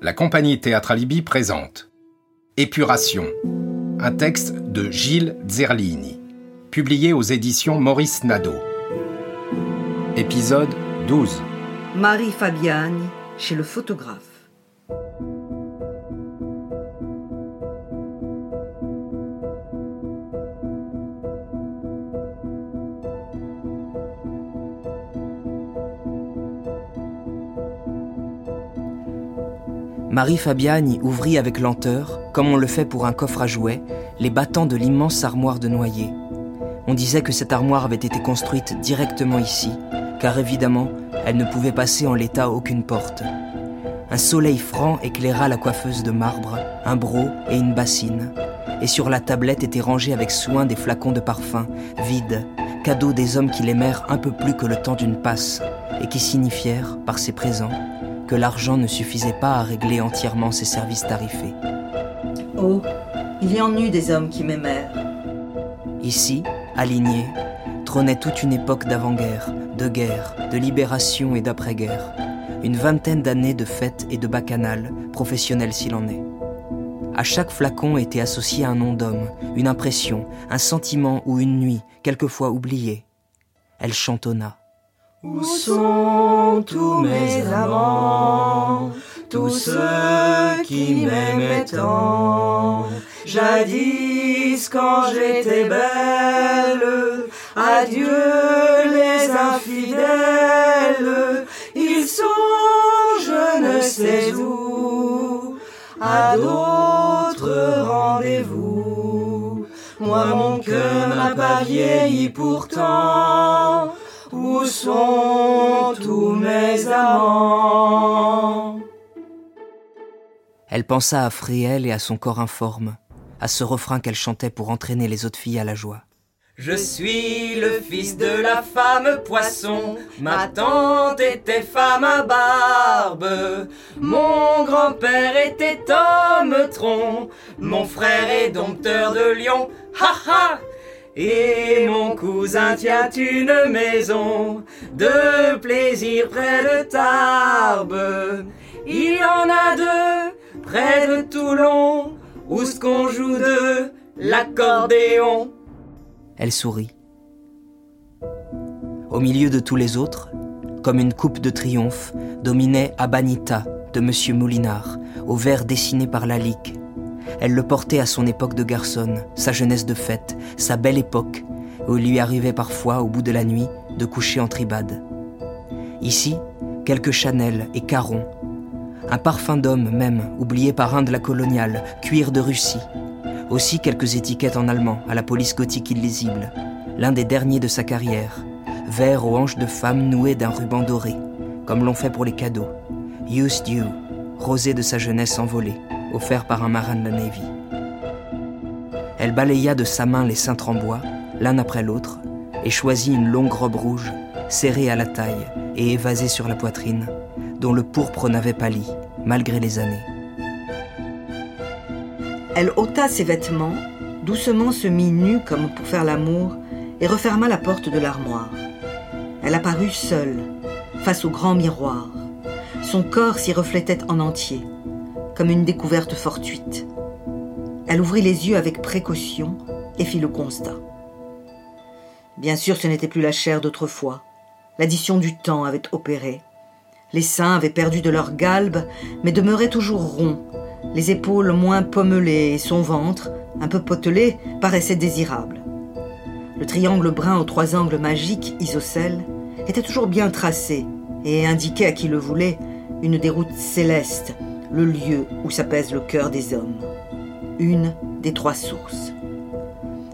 la compagnie Théâtre présente Épuration, un texte de Gilles Zerlini, publié aux éditions Maurice Nadeau. Épisode 12 Marie Fabiani chez le photographe. Marie Fabiani ouvrit avec lenteur, comme on le fait pour un coffre à jouets, les battants de l'immense armoire de noyer. On disait que cette armoire avait été construite directement ici, car évidemment, elle ne pouvait passer en l'état aucune porte. Un soleil franc éclaira la coiffeuse de marbre, un broc et une bassine. Et sur la tablette étaient rangés avec soin des flacons de parfum, vides, cadeaux des hommes qui l'aimèrent un peu plus que le temps d'une passe, et qui signifièrent, par ses présents, que l'argent ne suffisait pas à régler entièrement ses services tarifés. Oh, il y en eut des hommes qui m'aimèrent. Ici, aligné, trônait toute une époque d'avant-guerre, de guerre, de libération et d'après-guerre. Une vingtaine d'années de fêtes et de bacchanales, professionnels s'il en est. À chaque flacon était associé un nom d'homme, une impression, un sentiment ou une nuit, quelquefois oubliée. Elle chantonna. Où sont tous mes amants, tous ceux qui m'aimaient tant? Jadis quand j'étais belle, adieu les infidèles, ils sont je ne sais où, à d'autres rendez-vous. Moi mon cœur n'a pas vieilli pourtant sont tous mes amants. Elle pensa à Fréhel et à son corps informe, à ce refrain qu'elle chantait pour entraîner les autres filles à la joie. Je suis le fils de la femme poisson, ma tante était femme à barbe, mon grand-père était homme tronc, mon frère est dompteur de lion, ha ha et mon cousin tient une maison de plaisir près de Tarbes. Il y en a deux près de Toulon où ce qu'on joue de l'accordéon. Elle sourit. Au milieu de tous les autres, comme une coupe de triomphe, dominait Abanita de Monsieur Moulinard, au verre dessiné par la Lique, elle le portait à son époque de garçonne, sa jeunesse de fête, sa belle époque, où il lui arrivait parfois, au bout de la nuit, de coucher en tribade. Ici, quelques Chanel et Caron. Un parfum d'homme même, oublié par un de la coloniale, cuir de Russie. Aussi quelques étiquettes en allemand, à la police gothique illisible. L'un des derniers de sa carrière. Vert aux hanches de femme noué d'un ruban doré, comme l'on fait pour les cadeaux. Used You, rosé de sa jeunesse envolée offert par un marin de la Navy. Elle balaya de sa main les cintres en bois, l'un après l'autre, et choisit une longue robe rouge, serrée à la taille et évasée sur la poitrine, dont le pourpre n'avait pâli, malgré les années. Elle ôta ses vêtements, doucement se mit nue comme pour faire l'amour, et referma la porte de l'armoire. Elle apparut seule, face au grand miroir. Son corps s'y reflétait en entier comme une découverte fortuite. Elle ouvrit les yeux avec précaution et fit le constat. Bien sûr, ce n'était plus la chair d'autrefois. L'addition du temps avait opéré. Les seins avaient perdu de leur galbe, mais demeuraient toujours ronds, les épaules moins pommelées et son ventre, un peu potelé, paraissait désirable. Le triangle brun aux trois angles magiques, isocèle, était toujours bien tracé et indiquait à qui le voulait une déroute céleste le lieu où s'apaise le cœur des hommes. Une des trois sources.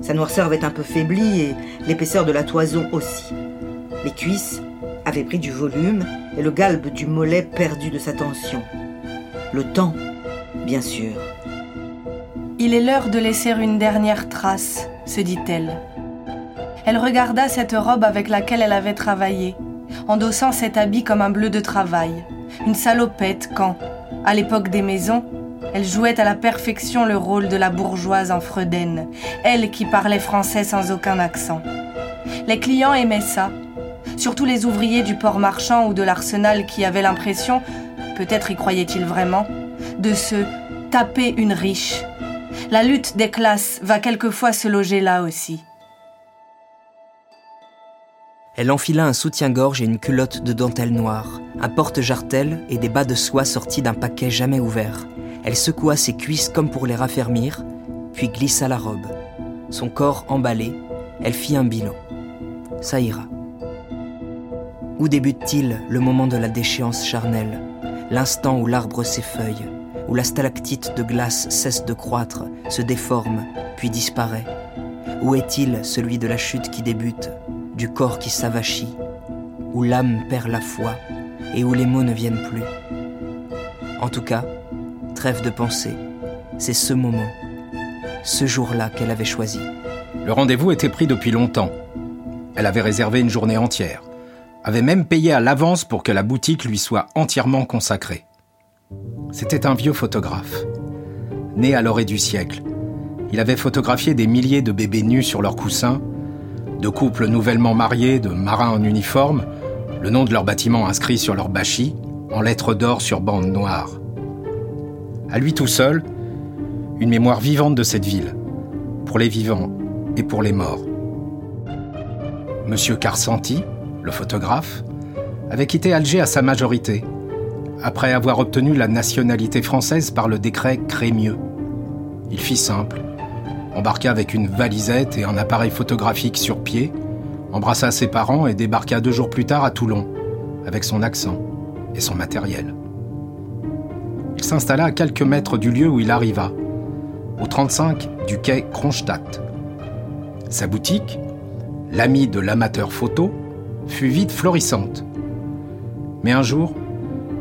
Sa noirceur avait un peu faibli et l'épaisseur de la toison aussi. Les cuisses avaient pris du volume et le galbe du mollet perdu de sa tension. Le temps, bien sûr. Il est l'heure de laisser une dernière trace, se dit-elle. Elle regarda cette robe avec laquelle elle avait travaillé, endossant cet habit comme un bleu de travail, une salopette quand, à l'époque des maisons, elle jouait à la perfection le rôle de la bourgeoise en Fredaine, elle qui parlait français sans aucun accent. Les clients aimaient ça, surtout les ouvriers du port marchand ou de l'arsenal qui avaient l'impression, peut-être y croyaient-ils vraiment, de se taper une riche. La lutte des classes va quelquefois se loger là aussi. Elle enfila un soutien-gorge et une culotte de dentelle noire, un porte-jartel et des bas de soie sortis d'un paquet jamais ouvert. Elle secoua ses cuisses comme pour les raffermir, puis glissa la robe. Son corps emballé, elle fit un bilan. Ça ira. Où débute-t-il le moment de la déchéance charnelle, l'instant où l'arbre s'effeuille, où la stalactite de glace cesse de croître, se déforme, puis disparaît Où est-il celui de la chute qui débute, du corps qui s'avachit, où l'âme perd la foi et où les mots ne viennent plus. En tout cas, trêve de penser, c'est ce moment, ce jour-là qu'elle avait choisi. Le rendez-vous était pris depuis longtemps. Elle avait réservé une journée entière, avait même payé à l'avance pour que la boutique lui soit entièrement consacrée. C'était un vieux photographe, né à l'orée du siècle. Il avait photographié des milliers de bébés nus sur leurs coussins de couples nouvellement mariés, de marins en uniforme, le nom de leur bâtiment inscrit sur leur bâchis, en lettres d'or sur bande noire. À lui tout seul, une mémoire vivante de cette ville, pour les vivants et pour les morts. Monsieur Carsanti, le photographe, avait quitté Alger à sa majorité, après avoir obtenu la nationalité française par le décret Crémieux. Il fit simple, embarqua avec une valisette et un appareil photographique sur pied, embrassa ses parents et débarqua deux jours plus tard à Toulon, avec son accent et son matériel. Il s'installa à quelques mètres du lieu où il arriva, au 35 du quai Kronstadt. Sa boutique, l'ami de l'amateur photo, fut vite florissante. Mais un jour,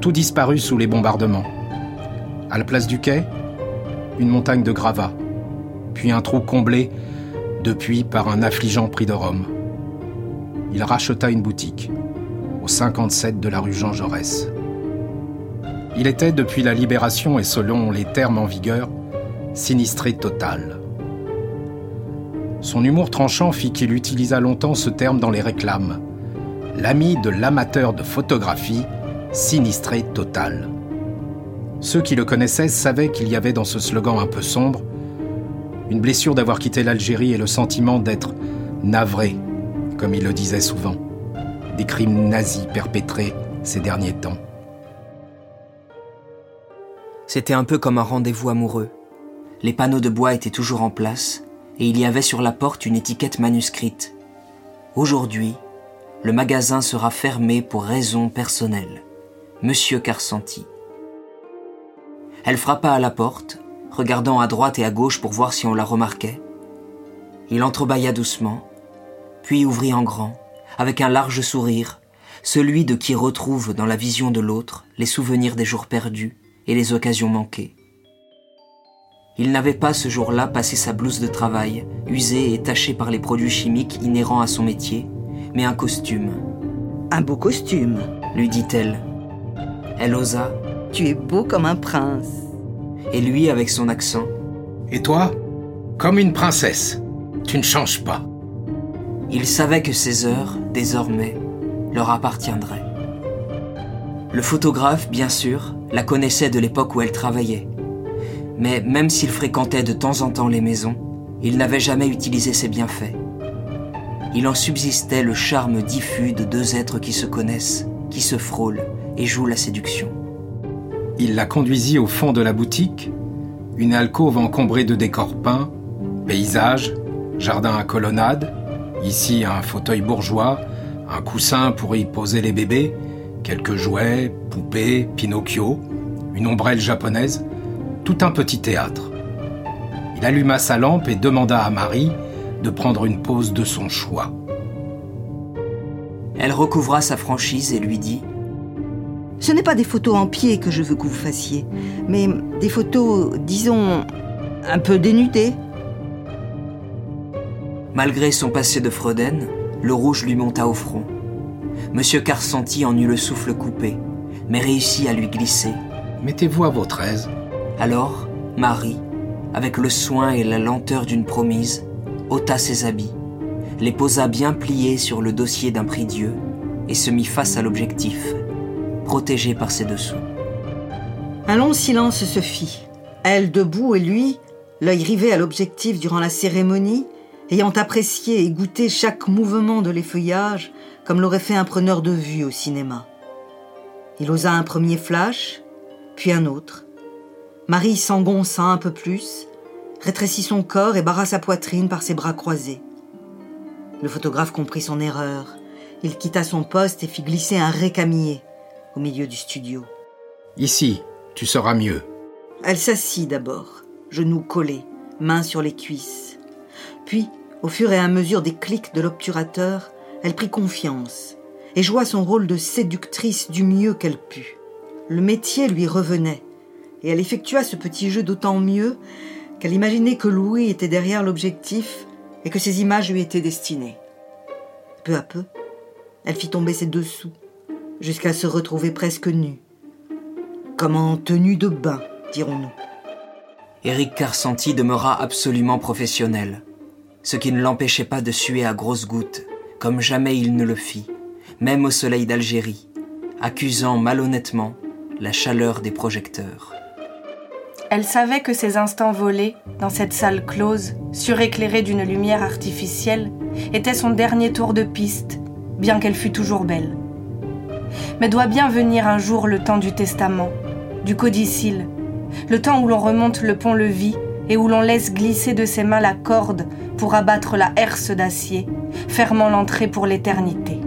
tout disparut sous les bombardements. À la place du quai, une montagne de gravats, puis un trou comblé depuis par un affligeant prix de Rome. Il racheta une boutique, au 57 de la rue Jean Jaurès. Il était, depuis la libération et selon les termes en vigueur, sinistré total. Son humour tranchant fit qu'il utilisa longtemps ce terme dans les réclames. L'ami de l'amateur de photographie, sinistré total. Ceux qui le connaissaient savaient qu'il y avait dans ce slogan un peu sombre une blessure d'avoir quitté l'Algérie et le sentiment d'être navré, comme il le disait souvent, des crimes nazis perpétrés ces derniers temps. C'était un peu comme un rendez-vous amoureux. Les panneaux de bois étaient toujours en place et il y avait sur la porte une étiquette manuscrite. Aujourd'hui, le magasin sera fermé pour raisons personnelles. Monsieur Carsanti. Elle frappa à la porte regardant à droite et à gauche pour voir si on la remarquait. Il entrebâilla doucement, puis ouvrit en grand, avec un large sourire, celui de qui retrouve dans la vision de l'autre les souvenirs des jours perdus et les occasions manquées. Il n'avait pas ce jour-là passé sa blouse de travail, usée et tachée par les produits chimiques inhérents à son métier, mais un costume. Un beau costume, lui dit-elle. Elle osa. Tu es beau comme un prince et lui avec son accent. Et toi Comme une princesse. Tu ne changes pas. Il savait que ces heures, désormais, leur appartiendraient. Le photographe, bien sûr, la connaissait de l'époque où elle travaillait. Mais même s'il fréquentait de temps en temps les maisons, il n'avait jamais utilisé ses bienfaits. Il en subsistait le charme diffus de deux êtres qui se connaissent, qui se frôlent et jouent la séduction. Il la conduisit au fond de la boutique, une alcôve encombrée de décors peints, paysages, jardin à colonnade, ici un fauteuil bourgeois, un coussin pour y poser les bébés, quelques jouets, poupées, Pinocchio, une ombrelle japonaise, tout un petit théâtre. Il alluma sa lampe et demanda à Marie de prendre une pause de son choix. Elle recouvra sa franchise et lui dit ce n'est pas des photos en pied que je veux que vous fassiez, mais des photos, disons, un peu dénudées. Malgré son passé de Freuden, le rouge lui monta au front. Monsieur Carsanti en eut le souffle coupé, mais réussit à lui glisser. Mettez-vous à votre aise. Alors, Marie, avec le soin et la lenteur d'une promise, ôta ses habits, les posa bien pliés sur le dossier d'un prie-dieu et se mit face à l'objectif, protégé par ses dessous. Un long silence se fit. Elle debout et lui, l'œil rivé à l'objectif durant la cérémonie, ayant apprécié et goûté chaque mouvement de l'effeuillage comme l'aurait fait un preneur de vue au cinéma. Il osa un premier flash, puis un autre. Marie s'engonça un peu plus, rétrécit son corps et barra sa poitrine par ses bras croisés. Le photographe comprit son erreur. Il quitta son poste et fit glisser un récamier au milieu du studio. Ici, tu seras mieux. Elle s'assit d'abord, genoux collés, mains sur les cuisses. Puis, au fur et à mesure des clics de l'obturateur, elle prit confiance et joua son rôle de séductrice du mieux qu'elle put. Le métier lui revenait, et elle effectua ce petit jeu d'autant mieux qu'elle imaginait que Louis était derrière l'objectif et que ses images lui étaient destinées. Peu à peu, elle fit tomber ses dessous, jusqu'à se retrouver presque nue, comme en tenue de bain, dirons-nous. Éric Carsanti demeura absolument professionnel, ce qui ne l'empêchait pas de suer à grosses gouttes, comme jamais il ne le fit, même au soleil d'Algérie, accusant malhonnêtement la chaleur des projecteurs. Elle savait que ces instants volés, dans cette salle close, suréclairée d'une lumière artificielle, étaient son dernier tour de piste, bien qu'elle fût toujours belle. Mais doit bien venir un jour le temps du testament, du codicile, le temps où l'on remonte le pont-levis et où l'on laisse glisser de ses mains la corde pour abattre la herse d'acier, fermant l'entrée pour l'éternité.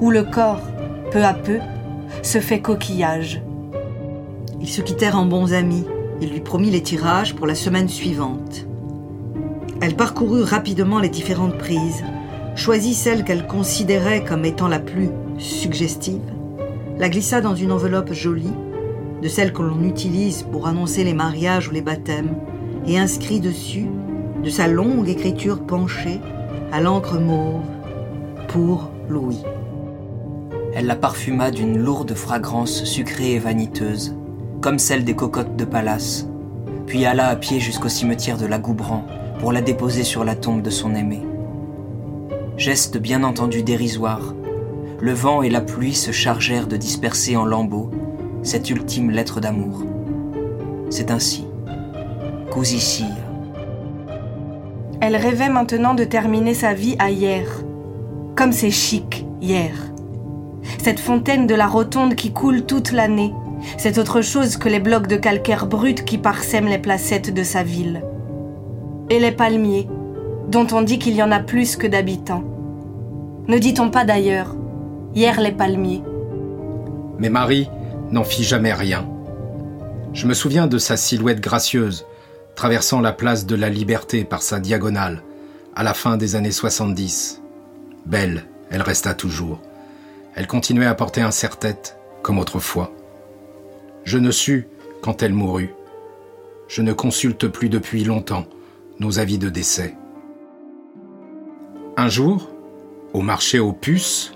Où le corps, peu à peu, se fait coquillage. Ils se quittèrent en bons amis. Il lui promit les tirages pour la semaine suivante. Elle parcourut rapidement les différentes prises, choisit celle qu'elle considérait comme étant la plus suggestive, la glissa dans une enveloppe jolie, de celle que l'on utilise pour annoncer les mariages ou les baptêmes, et inscrit dessus, de sa longue écriture penchée, à l'encre mauve, pour Louis. Elle la parfuma d'une lourde fragrance sucrée et vaniteuse, comme celle des cocottes de palace, puis alla à pied jusqu'au cimetière de la Goubran pour la déposer sur la tombe de son aimé. Geste bien entendu dérisoire, le vent et la pluie se chargèrent de disperser en lambeaux cette ultime lettre d'amour. C'est ainsi. Cousy Elle rêvait maintenant de terminer sa vie à hier. Comme c'est chic, hier. Cette fontaine de la rotonde qui coule toute l'année, c'est autre chose que les blocs de calcaire brut qui parsèment les placettes de sa ville. Et les palmiers, dont on dit qu'il y en a plus que d'habitants. Ne dit-on pas d'ailleurs, hier les palmiers Mais Marie n'en fit jamais rien. Je me souviens de sa silhouette gracieuse, traversant la place de la Liberté par sa diagonale, à la fin des années 70. Belle, elle resta toujours. Elle continuait à porter un serre-tête, comme autrefois. Je ne sus quand elle mourut. Je ne consulte plus depuis longtemps nos avis de décès. Un jour, au marché aux puces,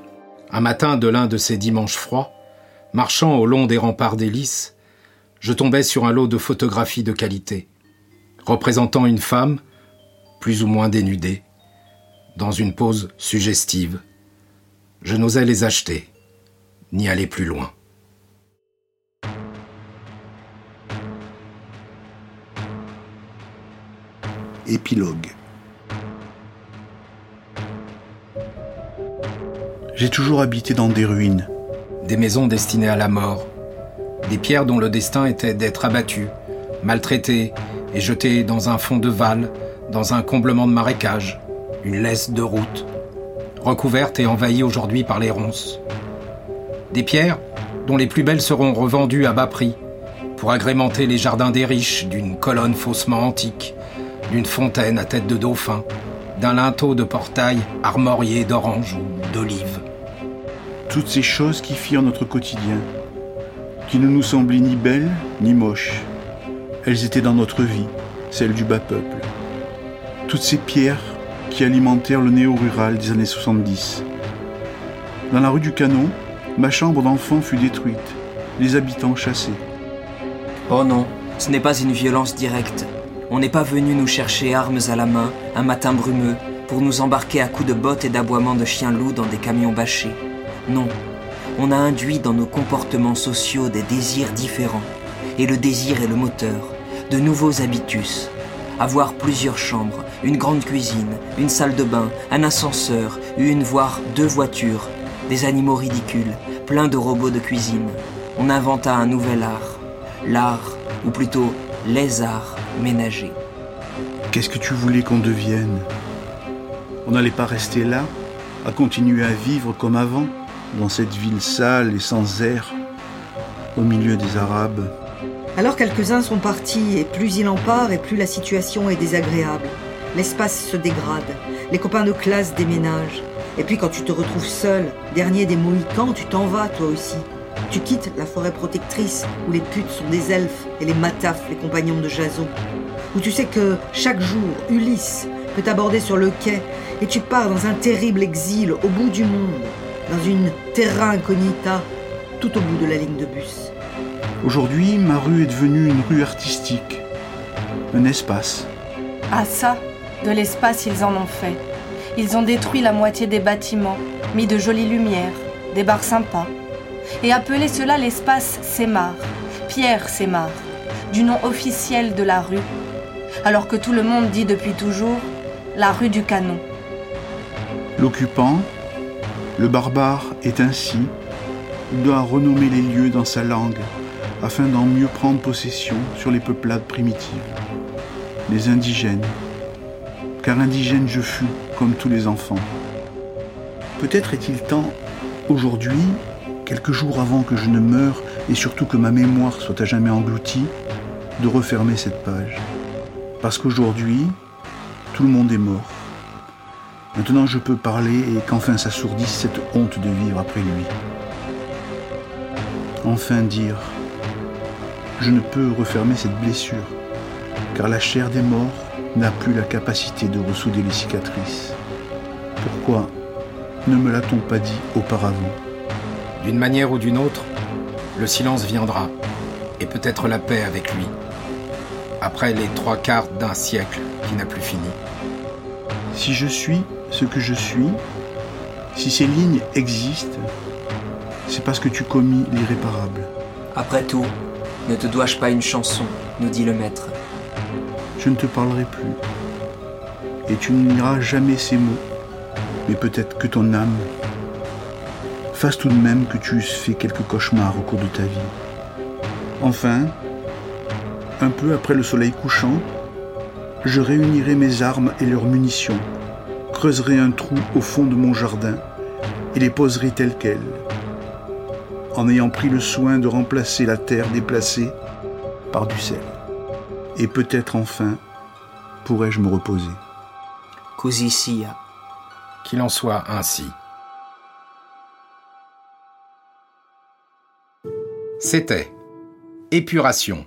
un matin de l'un de ces dimanches froids, marchant au long des remparts d'hélice, je tombais sur un lot de photographies de qualité, représentant une femme, plus ou moins dénudée, dans une pose suggestive. Je n'osais les acheter, ni aller plus loin. Épilogue. J'ai toujours habité dans des ruines. Des maisons destinées à la mort. Des pierres dont le destin était d'être abattues, maltraitées et jetées dans un fond de val, dans un comblement de marécage, une laisse de route, recouvertes et envahies aujourd'hui par les ronces. Des pierres dont les plus belles seront revendues à bas prix, pour agrémenter les jardins des riches d'une colonne faussement antique, d'une fontaine à tête de dauphin, d'un linteau de portail armorié d'orange ou d'olive. Toutes ces choses qui firent notre quotidien, qui ne nous semblaient ni belles ni moches. Elles étaient dans notre vie, celle du bas peuple. Toutes ces pierres qui alimentèrent le néo-rural des années 70. Dans la rue du Canon, ma chambre d'enfant fut détruite, les habitants chassés. Oh non, ce n'est pas une violence directe, on n'est pas venu nous chercher armes à la main, un matin brumeux, pour nous embarquer à coups de bottes et d'aboiements de chiens loups dans des camions bâchés. Non, on a induit dans nos comportements sociaux des désirs différents. Et le désir est le moteur, de nouveaux habitus. Avoir plusieurs chambres, une grande cuisine, une salle de bain, un ascenseur, une voire deux voitures, des animaux ridicules, plein de robots de cuisine. On inventa un nouvel art, l'art, ou plutôt les arts ménagers. Qu'est-ce que tu voulais qu'on devienne? On n'allait pas rester là, à continuer à vivre comme avant, dans cette ville sale et sans air, au milieu des Arabes. Alors quelques-uns sont partis, et plus il en part, et plus la situation est désagréable. L'espace se dégrade, les copains de classe déménagent. Et puis quand tu te retrouves seul, dernier des Mohicans, tu t'en vas toi aussi. Tu quittes la forêt protectrice où les putes sont des elfes et les matafs les compagnons de Jason. Où tu sais que chaque jour, Ulysse peut t'aborder sur le quai et tu pars dans un terrible exil au bout du monde, dans une terra incognita, tout au bout de la ligne de bus. Aujourd'hui, ma rue est devenue une rue artistique, un espace. Ah ça, de l'espace ils en ont fait. Ils ont détruit la moitié des bâtiments, mis de jolies lumières, des bars sympas, et appelé cela l'espace Sémar, Pierre Sémar, du nom officiel de la rue, alors que tout le monde dit depuis toujours la rue du canon. L'occupant, le barbare est ainsi, doit renommer les lieux dans sa langue afin d'en mieux prendre possession sur les peuplades primitives, les indigènes, car indigène je fus comme tous les enfants. Peut-être est-il temps, aujourd'hui, quelques jours avant que je ne meure et surtout que ma mémoire soit à jamais engloutie, de refermer cette page. Parce qu'aujourd'hui, tout le monde est mort. Maintenant je peux parler et qu'enfin s'assourdisse cette honte de vivre après lui. Enfin dire, je ne peux refermer cette blessure, car la chair des morts n'a plus la capacité de ressouder les cicatrices. Pourquoi ne me l'a-t-on pas dit auparavant? D'une manière ou d'une autre, le silence viendra, et peut-être la paix avec lui, après les trois quarts d'un siècle qui n'a plus fini. Si je suis ce que je suis, si ces lignes existent, c'est parce que tu commis l'irréparable. Après tout, ne te dois-je pas une chanson nous dit le maître. Je ne te parlerai plus. Et tu ne liras jamais ces mots, mais peut-être que ton âme fasse tout de même que tu eusses fait quelques cauchemars au cours de ta vie. Enfin, un peu après le soleil couchant, je réunirai mes armes et leurs munitions, creuserai un trou au fond de mon jardin et les poserai telles quelles, en ayant pris le soin de remplacer la terre déplacée par du sel. Et peut-être enfin pourrais-je me reposer. Così sia. Qu'il en soit ainsi. C'était Épuration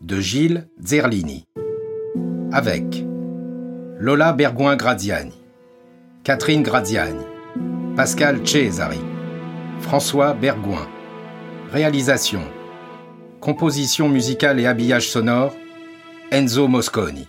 de Gilles Zerlini avec Lola Bergoin-Gradiani, Catherine Gradiani, Pascal Cesari, François Bergoin. Réalisation, composition musicale et habillage sonore, Enzo Mosconi.